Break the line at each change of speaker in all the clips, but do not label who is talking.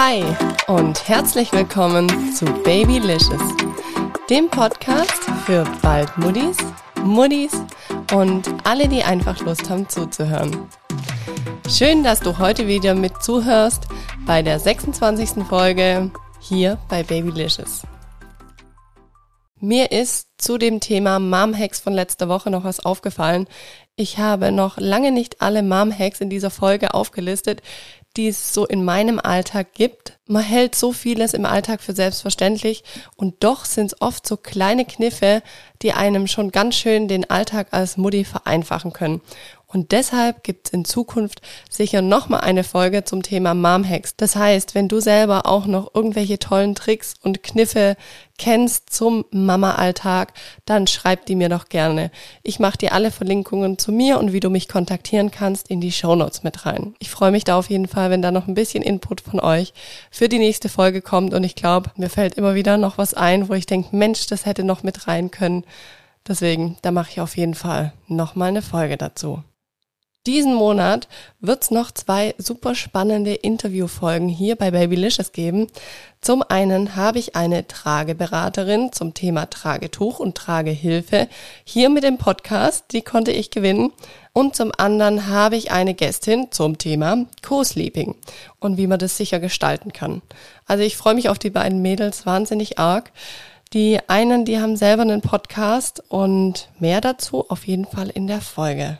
Hi und herzlich willkommen zu Babylicious, dem Podcast für bald Muddis, Muddis und alle, die einfach Lust haben zuzuhören. Schön, dass du heute wieder mit zuhörst bei der 26. Folge hier bei Babylicious. Mir ist zu dem Thema Mom Hacks von letzter Woche noch was aufgefallen. Ich habe noch lange nicht alle Mom Hacks in dieser Folge aufgelistet, die es so in meinem Alltag gibt. Man hält so vieles im Alltag für selbstverständlich und doch sind es oft so kleine Kniffe, die einem schon ganz schön den Alltag als Mutti vereinfachen können. Und deshalb gibt es in Zukunft sicher nochmal eine Folge zum Thema Mom Hacks. Das heißt, wenn du selber auch noch irgendwelche tollen Tricks und Kniffe kennst zum Mama-Alltag, dann schreib die mir doch gerne. Ich mache dir alle Verlinkungen zu mir und wie du mich kontaktieren kannst in die Show Notes mit rein. Ich freue mich da auf jeden Fall, wenn da noch ein bisschen Input von euch für die nächste Folge kommt. Und ich glaube, mir fällt immer wieder noch was ein, wo ich denke, Mensch, das hätte noch mit rein können. Deswegen, da mache ich auf jeden Fall nochmal eine Folge dazu. Diesen Monat wird's noch zwei super spannende Interviewfolgen hier bei Babylicious geben. Zum einen habe ich eine Trageberaterin zum Thema Tragetuch und Tragehilfe hier mit dem Podcast, die konnte ich gewinnen. Und zum anderen habe ich eine Gästin zum Thema Co-Sleeping und wie man das sicher gestalten kann. Also ich freue mich auf die beiden Mädels wahnsinnig arg. Die einen, die haben selber einen Podcast und mehr dazu auf jeden Fall in der Folge.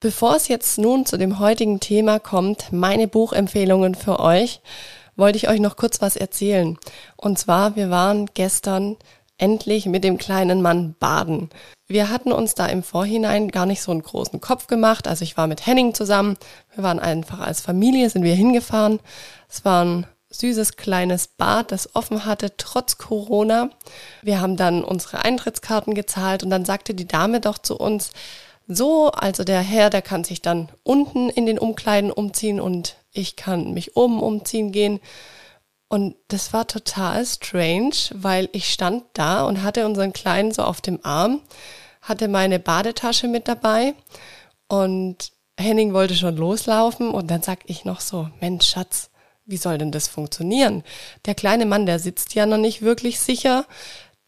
Bevor es jetzt nun zu dem heutigen Thema kommt, meine Buchempfehlungen für euch, wollte ich euch noch kurz was erzählen. Und zwar, wir waren gestern endlich mit dem kleinen Mann baden. Wir hatten uns da im Vorhinein gar nicht so einen großen Kopf gemacht. Also ich war mit Henning zusammen. Wir waren einfach als Familie, sind wir hingefahren. Es war ein süßes kleines Bad, das offen hatte, trotz Corona. Wir haben dann unsere Eintrittskarten gezahlt und dann sagte die Dame doch zu uns, so, also der Herr, der kann sich dann unten in den Umkleiden umziehen und ich kann mich oben umziehen gehen. Und das war total strange, weil ich stand da und hatte unseren Kleinen so auf dem Arm, hatte meine Badetasche mit dabei und Henning wollte schon loslaufen und dann sag ich noch so, Mensch, Schatz, wie soll denn das funktionieren? Der kleine Mann, der sitzt ja noch nicht wirklich sicher,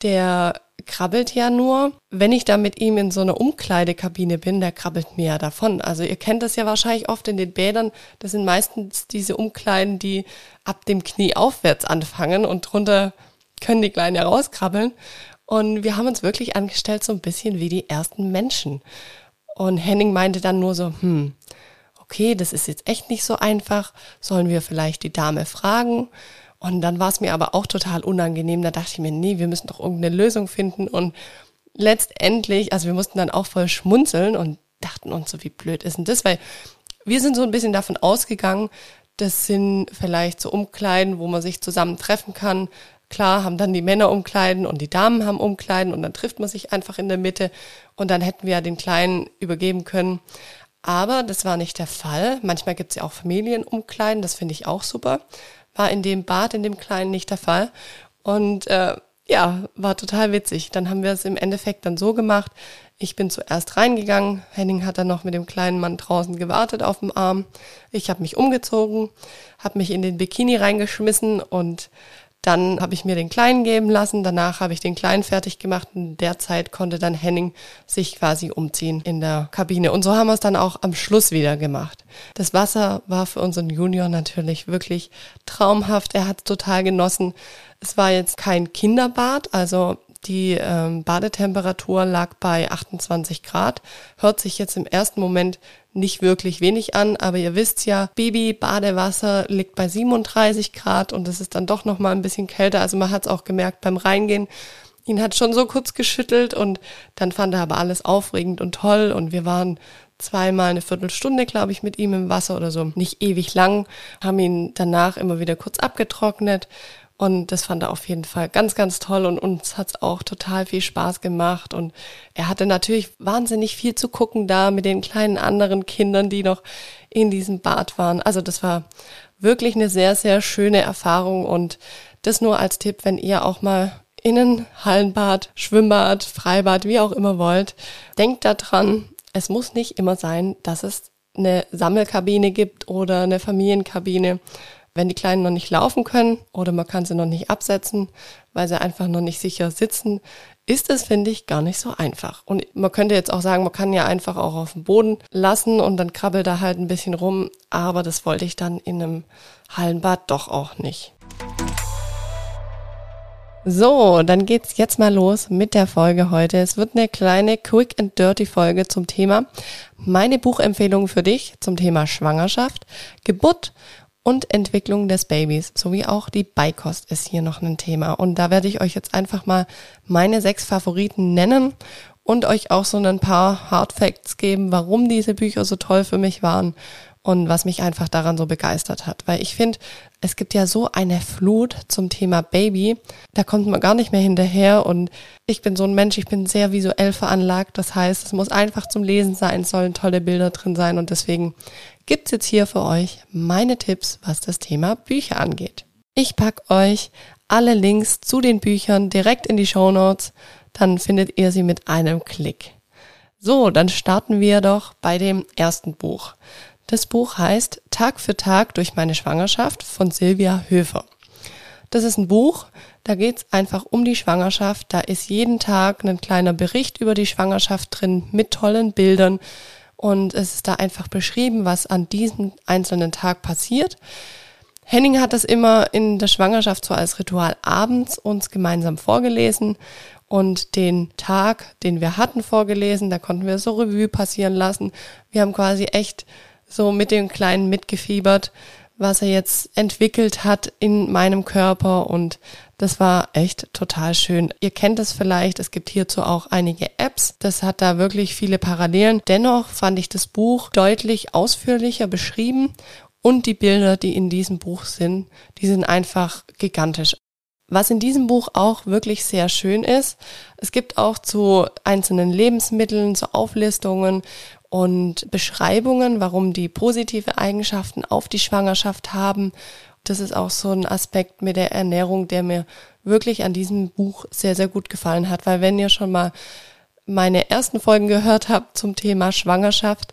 der krabbelt ja nur. Wenn ich da mit ihm in so einer Umkleidekabine bin, der krabbelt mir ja davon. Also ihr kennt das ja wahrscheinlich oft in den Bädern. Das sind meistens diese Umkleiden, die ab dem Knie aufwärts anfangen und drunter können die Kleinen ja rauskrabbeln. Und wir haben uns wirklich angestellt so ein bisschen wie die ersten Menschen. Und Henning meinte dann nur so, hm, okay, das ist jetzt echt nicht so einfach. Sollen wir vielleicht die Dame fragen? Und dann war es mir aber auch total unangenehm. Da dachte ich mir, nee, wir müssen doch irgendeine Lösung finden. Und letztendlich, also wir mussten dann auch voll schmunzeln und dachten uns so, wie blöd ist denn das? Weil wir sind so ein bisschen davon ausgegangen, das sind vielleicht so Umkleiden, wo man sich zusammen treffen kann. Klar haben dann die Männer Umkleiden und die Damen haben Umkleiden und dann trifft man sich einfach in der Mitte und dann hätten wir ja den Kleinen übergeben können. Aber das war nicht der Fall. Manchmal gibt es ja auch Familienumkleiden, das finde ich auch super war in dem Bad, in dem kleinen nicht der Fall. Und äh, ja, war total witzig. Dann haben wir es im Endeffekt dann so gemacht. Ich bin zuerst reingegangen. Henning hat dann noch mit dem kleinen Mann draußen gewartet auf dem Arm. Ich habe mich umgezogen, habe mich in den Bikini reingeschmissen und dann habe ich mir den Kleinen geben lassen, danach habe ich den Kleinen fertig gemacht und derzeit konnte dann Henning sich quasi umziehen in der Kabine. Und so haben wir es dann auch am Schluss wieder gemacht. Das Wasser war für unseren Junior natürlich wirklich traumhaft. Er hat total genossen. Es war jetzt kein Kinderbad, also die ähm, Badetemperatur lag bei 28 Grad. Hört sich jetzt im ersten Moment nicht wirklich wenig an, aber ihr wisst ja, Baby-Badewasser liegt bei 37 Grad und es ist dann doch nochmal ein bisschen kälter. Also man hat es auch gemerkt beim Reingehen. Ihn hat schon so kurz geschüttelt und dann fand er aber alles aufregend und toll und wir waren zweimal eine Viertelstunde, glaube ich, mit ihm im Wasser oder so. Nicht ewig lang, haben ihn danach immer wieder kurz abgetrocknet und das fand er auf jeden Fall ganz, ganz toll und uns hat's auch total viel Spaß gemacht. Und er hatte natürlich wahnsinnig viel zu gucken da mit den kleinen anderen Kindern, die noch in diesem Bad waren. Also das war wirklich eine sehr, sehr schöne Erfahrung und das nur als Tipp, wenn ihr auch mal Innen, Hallenbad, Schwimmbad, Freibad, wie auch immer wollt. Denkt daran, es muss nicht immer sein, dass es eine Sammelkabine gibt oder eine Familienkabine. Wenn die Kleinen noch nicht laufen können oder man kann sie noch nicht absetzen, weil sie einfach noch nicht sicher sitzen, ist es, finde ich, gar nicht so einfach. Und man könnte jetzt auch sagen, man kann ja einfach auch auf dem Boden lassen und dann krabbelt er halt ein bisschen rum, aber das wollte ich dann in einem Hallenbad doch auch nicht. So, dann geht's jetzt mal los mit der Folge heute. Es wird eine kleine Quick and Dirty Folge zum Thema meine Buchempfehlungen für dich zum Thema Schwangerschaft, Geburt und Entwicklung des Babys, sowie auch die Beikost ist hier noch ein Thema. Und da werde ich euch jetzt einfach mal meine sechs Favoriten nennen und euch auch so ein paar Hard Facts geben, warum diese Bücher so toll für mich waren und was mich einfach daran so begeistert hat. Weil ich finde, es gibt ja so eine Flut zum Thema Baby, da kommt man gar nicht mehr hinterher und ich bin so ein Mensch, ich bin sehr visuell veranlagt, das heißt, es muss einfach zum Lesen sein, es sollen tolle Bilder drin sein und deswegen gibt's jetzt hier für euch meine Tipps, was das Thema Bücher angeht. Ich pack euch alle Links zu den Büchern direkt in die Show Notes, dann findet ihr sie mit einem Klick. So, dann starten wir doch bei dem ersten Buch. Das Buch heißt Tag für Tag durch meine Schwangerschaft von Silvia Höfer. Das ist ein Buch, da geht's einfach um die Schwangerschaft. Da ist jeden Tag ein kleiner Bericht über die Schwangerschaft drin mit tollen Bildern. Und es ist da einfach beschrieben, was an diesem einzelnen Tag passiert. Henning hat das immer in der Schwangerschaft so als Ritual abends uns gemeinsam vorgelesen und den Tag, den wir hatten, vorgelesen. Da konnten wir so Revue passieren lassen. Wir haben quasi echt so mit dem Kleinen mitgefiebert, was er jetzt entwickelt hat in meinem Körper und das war echt total schön. Ihr kennt es vielleicht, es gibt hierzu auch einige Apps. Das hat da wirklich viele Parallelen. Dennoch fand ich das Buch deutlich ausführlicher beschrieben und die Bilder, die in diesem Buch sind, die sind einfach gigantisch. Was in diesem Buch auch wirklich sehr schön ist, es gibt auch zu einzelnen Lebensmitteln, zu Auflistungen und Beschreibungen, warum die positive Eigenschaften auf die Schwangerschaft haben. Das ist auch so ein Aspekt mit der Ernährung, der mir wirklich an diesem Buch sehr, sehr gut gefallen hat, weil wenn ihr schon mal meine ersten Folgen gehört habt zum Thema Schwangerschaft,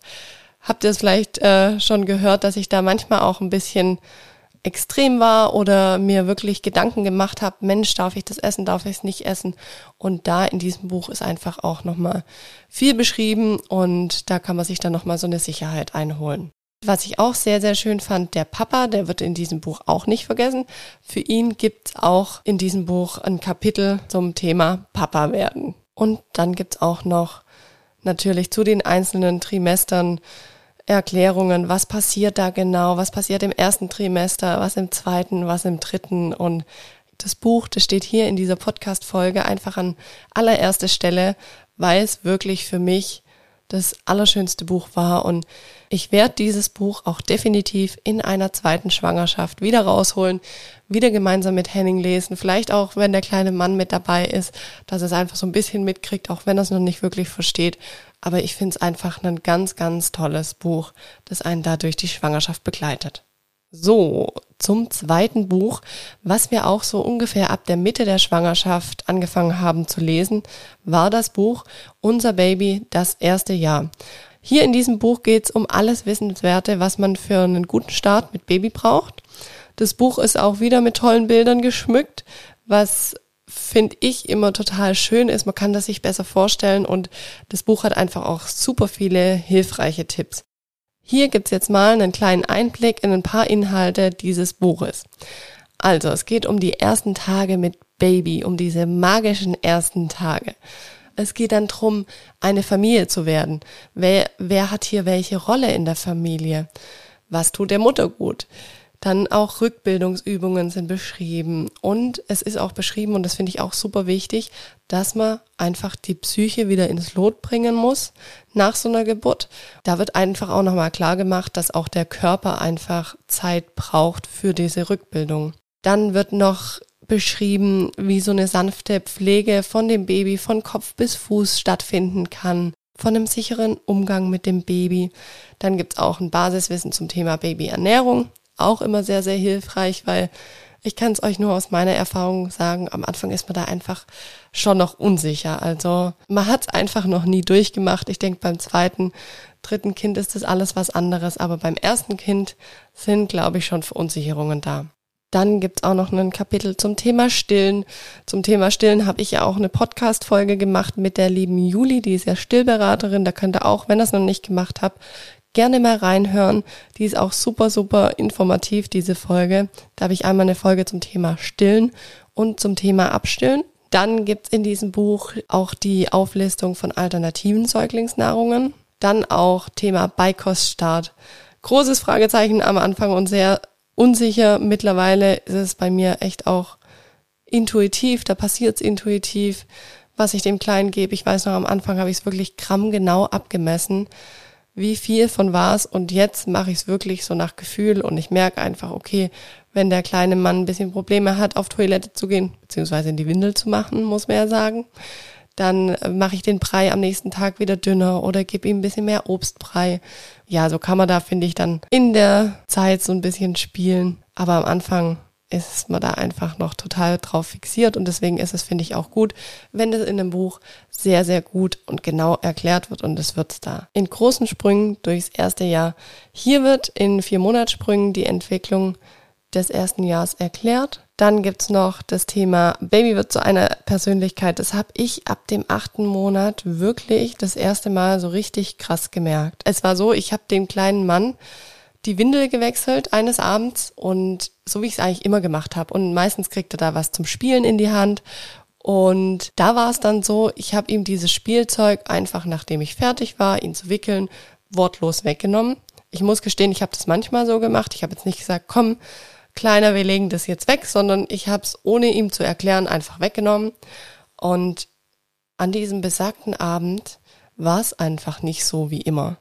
habt ihr es vielleicht äh, schon gehört, dass ich da manchmal auch ein bisschen extrem war oder mir wirklich Gedanken gemacht habe, Mensch, darf ich das essen, darf ich es nicht essen? Und da in diesem Buch ist einfach auch nochmal viel beschrieben und da kann man sich dann nochmal so eine Sicherheit einholen. Was ich auch sehr, sehr schön fand, der Papa, der wird in diesem Buch auch nicht vergessen. Für ihn gibt's auch in diesem Buch ein Kapitel zum Thema Papa werden. Und dann gibt's auch noch natürlich zu den einzelnen Trimestern Erklärungen, was passiert da genau, was passiert im ersten Trimester, was im zweiten, was im dritten und das Buch, das steht hier in dieser Podcast-Folge einfach an allererster Stelle, weil es wirklich für mich das allerschönste Buch war und ich werde dieses Buch auch definitiv in einer zweiten Schwangerschaft wieder rausholen, wieder gemeinsam mit Henning lesen, vielleicht auch, wenn der kleine Mann mit dabei ist, dass er es einfach so ein bisschen mitkriegt, auch wenn er es noch nicht wirklich versteht. Aber ich finde es einfach ein ganz, ganz tolles Buch, das einen da durch die Schwangerschaft begleitet. So, zum zweiten Buch, was wir auch so ungefähr ab der Mitte der Schwangerschaft angefangen haben zu lesen, war das Buch Unser Baby, das erste Jahr. Hier in diesem Buch geht es um alles Wissenswerte, was man für einen guten Start mit Baby braucht. Das Buch ist auch wieder mit tollen Bildern geschmückt, was finde ich immer total schön ist. Man kann das sich besser vorstellen und das Buch hat einfach auch super viele hilfreiche Tipps. Hier gibt's jetzt mal einen kleinen Einblick in ein paar Inhalte dieses Buches. Also, es geht um die ersten Tage mit Baby, um diese magischen ersten Tage. Es geht dann drum, eine Familie zu werden. Wer, wer hat hier welche Rolle in der Familie? Was tut der Mutter gut? Dann auch Rückbildungsübungen sind beschrieben. Und es ist auch beschrieben, und das finde ich auch super wichtig, dass man einfach die Psyche wieder ins Lot bringen muss nach so einer Geburt. Da wird einfach auch nochmal klar gemacht, dass auch der Körper einfach Zeit braucht für diese Rückbildung. Dann wird noch beschrieben, wie so eine sanfte Pflege von dem Baby von Kopf bis Fuß stattfinden kann, von einem sicheren Umgang mit dem Baby. Dann gibt's auch ein Basiswissen zum Thema Babyernährung auch immer sehr, sehr hilfreich, weil ich kann es euch nur aus meiner Erfahrung sagen, am Anfang ist man da einfach schon noch unsicher. Also man hat es einfach noch nie durchgemacht. Ich denke, beim zweiten dritten Kind ist das alles was anderes, aber beim ersten Kind sind, glaube ich, schon Verunsicherungen da. Dann gibt's auch noch ein Kapitel zum Thema Stillen. Zum Thema Stillen habe ich ja auch eine Podcast-Folge gemacht mit der lieben Juli, die ist ja Stillberaterin. Da könnt ihr auch, wenn ihr es noch nicht gemacht habt, gerne mal reinhören. Die ist auch super, super informativ, diese Folge. Da habe ich einmal eine Folge zum Thema Stillen und zum Thema Abstillen. Dann gibt's in diesem Buch auch die Auflistung von alternativen Säuglingsnahrungen. Dann auch Thema Beikoststart. Großes Fragezeichen am Anfang und sehr unsicher. Mittlerweile ist es bei mir echt auch intuitiv, da passiert's intuitiv, was ich dem Kleinen gebe. Ich weiß noch, am Anfang habe ich es wirklich grammgenau abgemessen, wie viel von was und jetzt mache ich es wirklich so nach Gefühl und ich merke einfach, okay, wenn der kleine Mann ein bisschen Probleme hat, auf Toilette zu gehen, beziehungsweise in die Windel zu machen, muss man ja sagen, dann äh, mache ich den Brei am nächsten Tag wieder dünner oder gebe ihm ein bisschen mehr Obstbrei. Ja, so kann man da, finde ich, dann in der Zeit so ein bisschen spielen. Aber am Anfang ist man da einfach noch total drauf fixiert und deswegen ist es, finde ich, auch gut, wenn das in einem Buch sehr, sehr gut und genau erklärt wird und es wird da in großen Sprüngen durchs erste Jahr. Hier wird in vier Monatssprüngen die Entwicklung des ersten Jahres erklärt. Dann gibt's noch das Thema Baby wird zu einer Persönlichkeit. Das habe ich ab dem achten Monat wirklich das erste Mal so richtig krass gemerkt. Es war so, ich habe dem kleinen Mann die Windel gewechselt eines Abends und so wie ich es eigentlich immer gemacht habe. Und meistens kriegt er da was zum Spielen in die Hand. Und da war es dann so, ich habe ihm dieses Spielzeug einfach, nachdem ich fertig war, ihn zu wickeln, wortlos weggenommen. Ich muss gestehen, ich habe das manchmal so gemacht. Ich habe jetzt nicht gesagt, komm, Kleiner, wir legen das jetzt weg, sondern ich habe es ohne ihm zu erklären einfach weggenommen. Und an diesem besagten Abend war es einfach nicht so wie immer,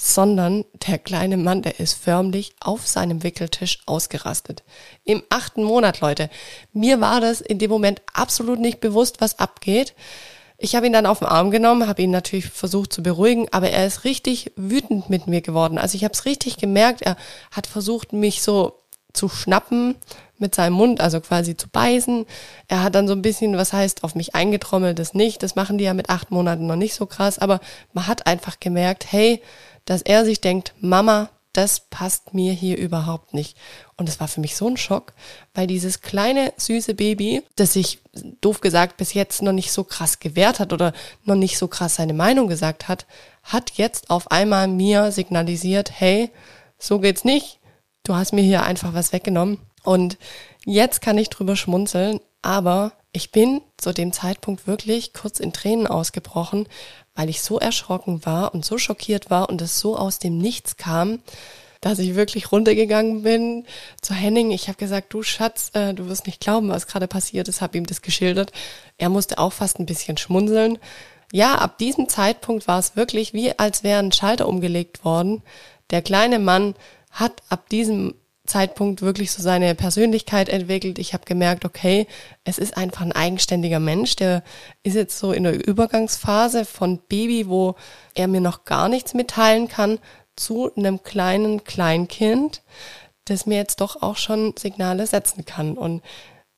sondern der kleine Mann, der ist förmlich auf seinem Wickeltisch ausgerastet. Im achten Monat, Leute. Mir war das in dem Moment absolut nicht bewusst, was abgeht. Ich habe ihn dann auf den Arm genommen, habe ihn natürlich versucht zu beruhigen, aber er ist richtig wütend mit mir geworden. Also ich habe es richtig gemerkt, er hat versucht, mich so zu schnappen mit seinem Mund, also quasi zu beißen. Er hat dann so ein bisschen, was heißt, auf mich eingetrommelt, das nicht. Das machen die ja mit acht Monaten noch nicht so krass, aber man hat einfach gemerkt, hey, dass er sich denkt, Mama, das passt mir hier überhaupt nicht. Und es war für mich so ein Schock, weil dieses kleine, süße Baby, das sich, doof gesagt, bis jetzt noch nicht so krass gewehrt hat oder noch nicht so krass seine Meinung gesagt hat, hat jetzt auf einmal mir signalisiert, hey, so geht's nicht, du hast mir hier einfach was weggenommen. Und jetzt kann ich drüber schmunzeln, aber ich bin zu dem Zeitpunkt wirklich kurz in Tränen ausgebrochen, weil ich so erschrocken war und so schockiert war und es so aus dem Nichts kam, dass ich wirklich runtergegangen bin zu Henning. Ich habe gesagt, du Schatz, äh, du wirst nicht glauben, was gerade passiert ist, habe ihm das geschildert. Er musste auch fast ein bisschen schmunzeln. Ja, ab diesem Zeitpunkt war es wirklich wie, als wäre ein Schalter umgelegt worden. Der kleine Mann hat ab diesem Zeitpunkt wirklich so seine Persönlichkeit entwickelt. Ich habe gemerkt, okay, es ist einfach ein eigenständiger Mensch, der ist jetzt so in der Übergangsphase von Baby, wo er mir noch gar nichts mitteilen kann, zu einem kleinen Kleinkind, das mir jetzt doch auch schon Signale setzen kann. Und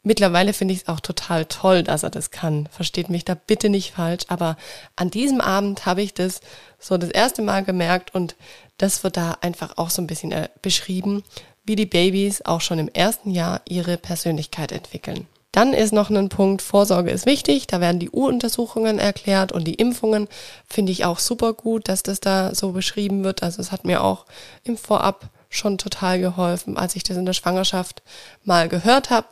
mittlerweile finde ich es auch total toll, dass er das kann. Versteht mich da bitte nicht falsch, aber an diesem Abend habe ich das so das erste Mal gemerkt und das wird da einfach auch so ein bisschen äh, beschrieben, wie die Babys auch schon im ersten Jahr ihre Persönlichkeit entwickeln. Dann ist noch ein Punkt, Vorsorge ist wichtig, da werden die U-Untersuchungen erklärt und die Impfungen finde ich auch super gut, dass das da so beschrieben wird. Also es hat mir auch im Vorab schon total geholfen, als ich das in der Schwangerschaft mal gehört habe.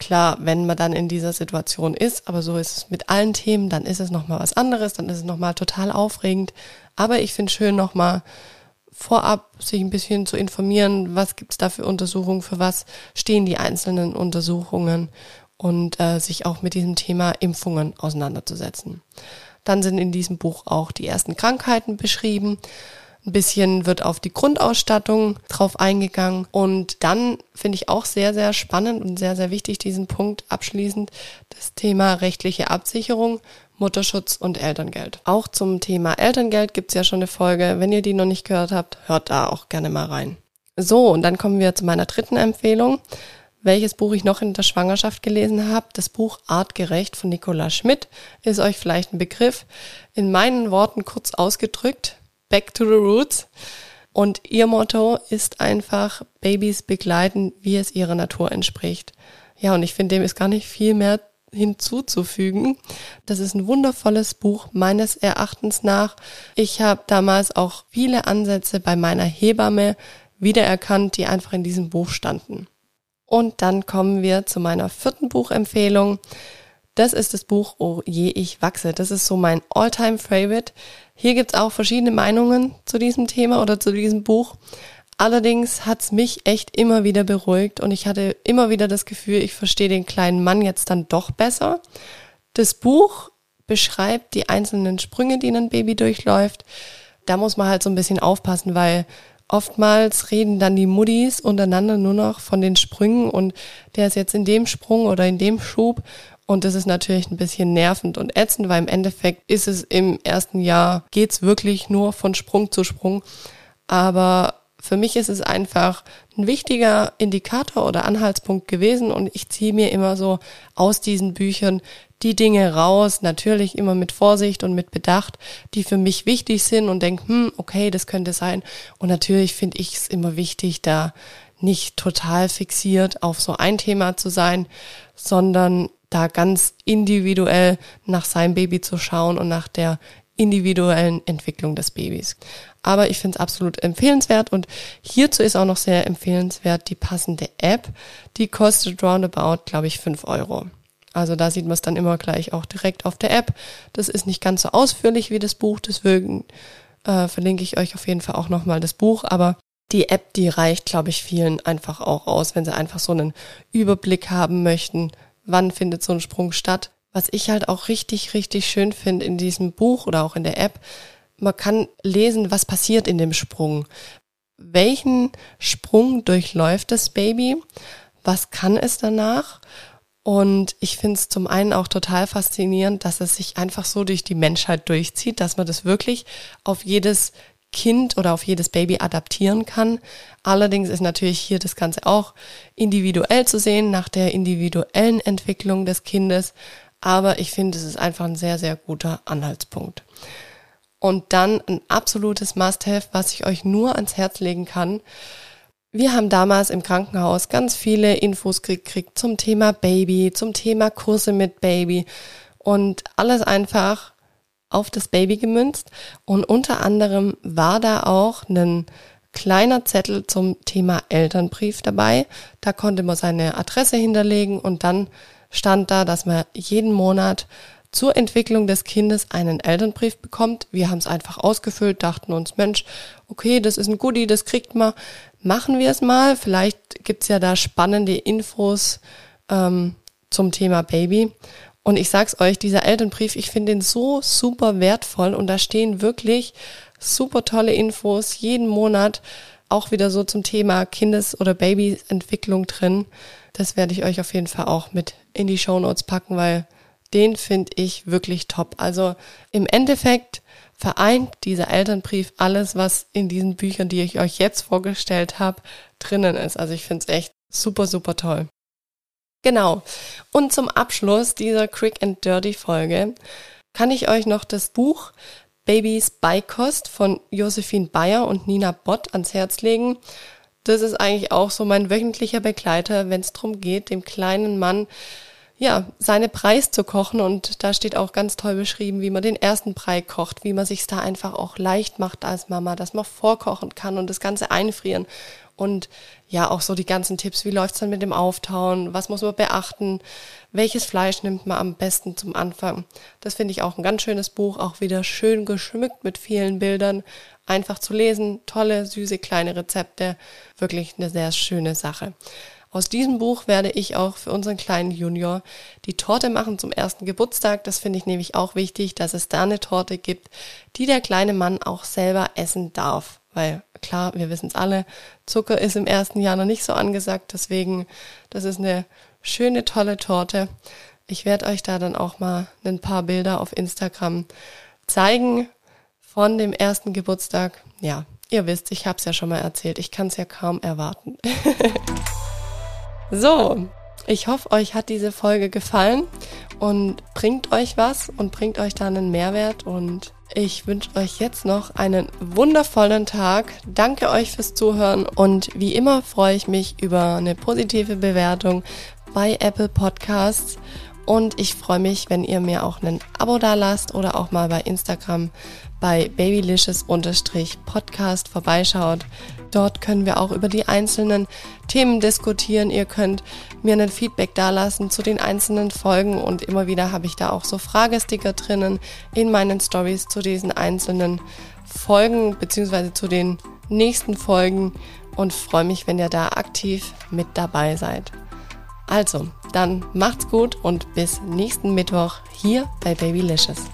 Klar, wenn man dann in dieser Situation ist, aber so ist es mit allen Themen, dann ist es nochmal was anderes, dann ist es nochmal total aufregend. Aber ich finde schön nochmal vorab sich ein bisschen zu informieren, was gibt's da für Untersuchungen, für was stehen die einzelnen Untersuchungen und äh, sich auch mit diesem Thema Impfungen auseinanderzusetzen. Dann sind in diesem Buch auch die ersten Krankheiten beschrieben. Ein bisschen wird auf die Grundausstattung drauf eingegangen. Und dann finde ich auch sehr, sehr spannend und sehr, sehr wichtig diesen Punkt abschließend das Thema rechtliche Absicherung Mutterschutz und Elterngeld. Auch zum Thema Elterngeld gibt's ja schon eine Folge. Wenn ihr die noch nicht gehört habt, hört da auch gerne mal rein. So, und dann kommen wir zu meiner dritten Empfehlung. Welches Buch ich noch in der Schwangerschaft gelesen habe, das Buch Artgerecht von Nicola Schmidt, ist euch vielleicht ein Begriff. In meinen Worten kurz ausgedrückt, Back to the Roots. Und ihr Motto ist einfach Babys begleiten, wie es ihrer Natur entspricht. Ja, und ich finde, dem ist gar nicht viel mehr hinzuzufügen. Das ist ein wundervolles Buch meines Erachtens nach. Ich habe damals auch viele Ansätze bei meiner Hebamme wiedererkannt, die einfach in diesem Buch standen. Und dann kommen wir zu meiner vierten Buchempfehlung. Das ist das Buch Oh je, ich wachse. Das ist so mein Alltime favorite Hier gibt's auch verschiedene Meinungen zu diesem Thema oder zu diesem Buch. Allerdings hat's mich echt immer wieder beruhigt und ich hatte immer wieder das Gefühl, ich verstehe den kleinen Mann jetzt dann doch besser. Das Buch beschreibt die einzelnen Sprünge, die ein Baby durchläuft. Da muss man halt so ein bisschen aufpassen, weil oftmals reden dann die Muddis untereinander nur noch von den Sprüngen und der ist jetzt in dem Sprung oder in dem Schub und das ist natürlich ein bisschen nervend und ätzend, weil im Endeffekt ist es im ersten Jahr, geht's wirklich nur von Sprung zu Sprung. Aber für mich ist es einfach ein wichtiger Indikator oder Anhaltspunkt gewesen und ich ziehe mir immer so aus diesen Büchern die Dinge raus, natürlich immer mit Vorsicht und mit Bedacht, die für mich wichtig sind und denke, hm, okay, das könnte sein. Und natürlich finde ich es immer wichtig, da nicht total fixiert auf so ein Thema zu sein, sondern da ganz individuell nach seinem Baby zu schauen und nach der individuellen Entwicklung des Babys. Aber ich finde es absolut empfehlenswert und hierzu ist auch noch sehr empfehlenswert die passende App. Die kostet roundabout, glaube ich, fünf Euro. Also da sieht man es dann immer gleich auch direkt auf der App. Das ist nicht ganz so ausführlich wie das Buch, deswegen äh, verlinke ich euch auf jeden Fall auch nochmal das Buch. Aber die App, die reicht, glaube ich, vielen einfach auch aus, wenn sie einfach so einen Überblick haben möchten, wann findet so ein Sprung statt was ich halt auch richtig, richtig schön finde in diesem Buch oder auch in der App, man kann lesen, was passiert in dem Sprung. Welchen Sprung durchläuft das Baby? Was kann es danach? Und ich finde es zum einen auch total faszinierend, dass es sich einfach so durch die Menschheit durchzieht, dass man das wirklich auf jedes Kind oder auf jedes Baby adaptieren kann. Allerdings ist natürlich hier das Ganze auch individuell zu sehen, nach der individuellen Entwicklung des Kindes aber ich finde, es ist einfach ein sehr, sehr guter Anhaltspunkt. Und dann ein absolutes Must-Have, was ich euch nur ans Herz legen kann. Wir haben damals im Krankenhaus ganz viele Infos gekriegt zum Thema Baby, zum Thema Kurse mit Baby und alles einfach auf das Baby gemünzt. Und unter anderem war da auch ein kleiner Zettel zum Thema Elternbrief dabei. Da konnte man seine Adresse hinterlegen und dann stand da, dass man jeden Monat zur Entwicklung des Kindes einen Elternbrief bekommt. Wir haben es einfach ausgefüllt, dachten uns, Mensch, okay, das ist ein Goodie, das kriegt man, machen wir es mal. Vielleicht gibt's ja da spannende Infos ähm, zum Thema Baby. Und ich sag's euch, dieser Elternbrief, ich finde ihn so super wertvoll und da stehen wirklich super tolle Infos jeden Monat auch wieder so zum Thema Kindes- oder Babyentwicklung drin. Das werde ich euch auf jeden Fall auch mit in die Show Notes packen, weil den finde ich wirklich top. Also im Endeffekt vereint dieser Elternbrief alles, was in diesen Büchern, die ich euch jetzt vorgestellt habe, drinnen ist. Also ich finde es echt super, super toll. Genau. Und zum Abschluss dieser Quick and Dirty Folge kann ich euch noch das Buch Babys Beikost von Josephine Bayer und Nina Bott ans Herz legen das ist eigentlich auch so mein wöchentlicher Begleiter, wenn es darum geht, dem kleinen Mann ja, seine Preis zu kochen. Und da steht auch ganz toll beschrieben, wie man den ersten Brei kocht, wie man sich da einfach auch leicht macht als Mama, dass man vorkochen kann und das Ganze einfrieren. Und ja, auch so die ganzen Tipps, wie läuft's dann mit dem Auftauen, was muss man beachten, welches Fleisch nimmt man am besten zum Anfang. Das finde ich auch ein ganz schönes Buch, auch wieder schön geschmückt mit vielen Bildern, einfach zu lesen, tolle, süße, kleine Rezepte, wirklich eine sehr schöne Sache. Aus diesem Buch werde ich auch für unseren kleinen Junior die Torte machen zum ersten Geburtstag. Das finde ich nämlich auch wichtig, dass es da eine Torte gibt, die der kleine Mann auch selber essen darf. Weil klar, wir wissen es alle, Zucker ist im ersten Jahr noch nicht so angesagt. Deswegen, das ist eine schöne, tolle Torte. Ich werde euch da dann auch mal ein paar Bilder auf Instagram zeigen von dem ersten Geburtstag. Ja, ihr wisst, ich habe es ja schon mal erzählt. Ich kann es ja kaum erwarten. so, Ich hoffe, euch hat diese Folge gefallen und bringt euch was und bringt euch da einen Mehrwert und ich wünsche euch jetzt noch einen wundervollen Tag. Danke euch fürs Zuhören und wie immer freue ich mich über eine positive Bewertung bei Apple Podcasts und ich freue mich, wenn ihr mir auch ein Abo da lasst oder auch mal bei Instagram bei babylicious-podcast vorbeischaut. Dort können wir auch über die einzelnen Themen diskutieren. Ihr könnt mir ein Feedback dalassen zu den einzelnen Folgen und immer wieder habe ich da auch so Fragesticker drinnen in meinen Stories zu diesen einzelnen Folgen beziehungsweise zu den nächsten Folgen und freue mich, wenn ihr da aktiv mit dabei seid. Also, dann macht's gut und bis nächsten Mittwoch hier bei Babylicious.